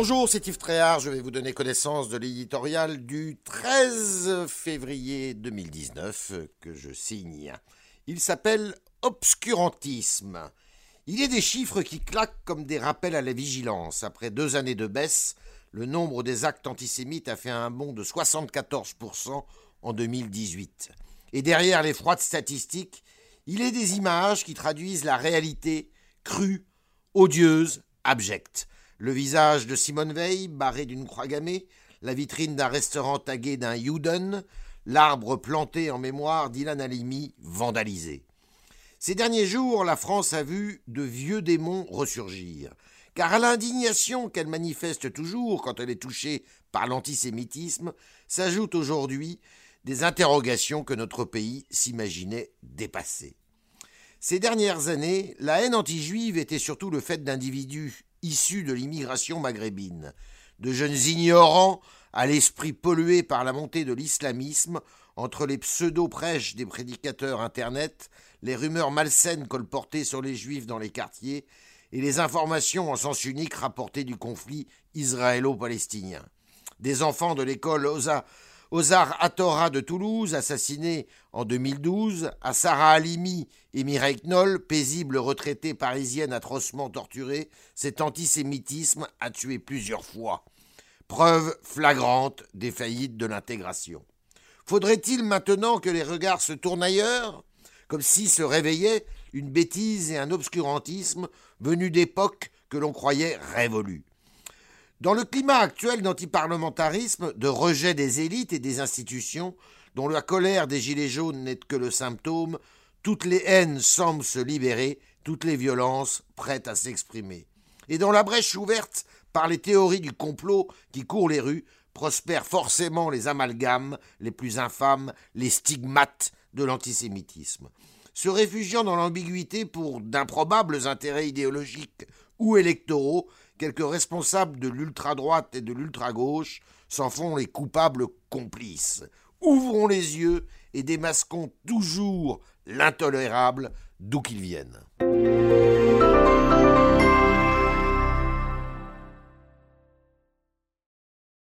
Bonjour, c'est Yves Tréhard. Je vais vous donner connaissance de l'éditorial du 13 février 2019 que je signe. Il s'appelle Obscurantisme. Il y a des chiffres qui claquent comme des rappels à la vigilance. Après deux années de baisse, le nombre des actes antisémites a fait un bond de 74% en 2018. Et derrière les froides statistiques, il est des images qui traduisent la réalité crue, odieuse, abjecte. Le visage de Simone Veil, barré d'une croix gammée, la vitrine d'un restaurant tagué d'un Juden, l'arbre planté en mémoire d'Ilan Halimi vandalisé. Ces derniers jours, la France a vu de vieux démons ressurgir, car à l'indignation qu'elle manifeste toujours quand elle est touchée par l'antisémitisme, s'ajoutent aujourd'hui des interrogations que notre pays s'imaginait dépasser. Ces dernières années, la haine anti-juive était surtout le fait d'individus issus de l'immigration maghrébine, de jeunes ignorants à l'esprit pollué par la montée de l'islamisme, entre les pseudo-prêches des prédicateurs Internet, les rumeurs malsaines colportées sur les juifs dans les quartiers, et les informations en sens unique rapportées du conflit israélo-palestinien. Des enfants de l'école Osa Ozar Atora de Toulouse, assassiné en 2012, à Sarah Halimi et Mireille Knoll, paisible retraitée parisienne atrocement torturée, cet antisémitisme a tué plusieurs fois. Preuve flagrante des faillites de l'intégration. Faudrait-il maintenant que les regards se tournent ailleurs? Comme si se réveillait une bêtise et un obscurantisme venus d'époques que l'on croyait révolues. Dans le climat actuel d'antiparlementarisme, de rejet des élites et des institutions, dont la colère des Gilets jaunes n'est que le symptôme, toutes les haines semblent se libérer, toutes les violences prêtes à s'exprimer. Et dans la brèche ouverte par les théories du complot qui courent les rues, prospèrent forcément les amalgames les plus infâmes, les stigmates de l'antisémitisme. Se réfugiant dans l'ambiguïté pour d'improbables intérêts idéologiques ou électoraux, quelques responsables de l'ultra-droite et de l'ultra-gauche s'en font les coupables complices. Ouvrons les yeux et démasquons toujours l'intolérable d'où qu'il vienne.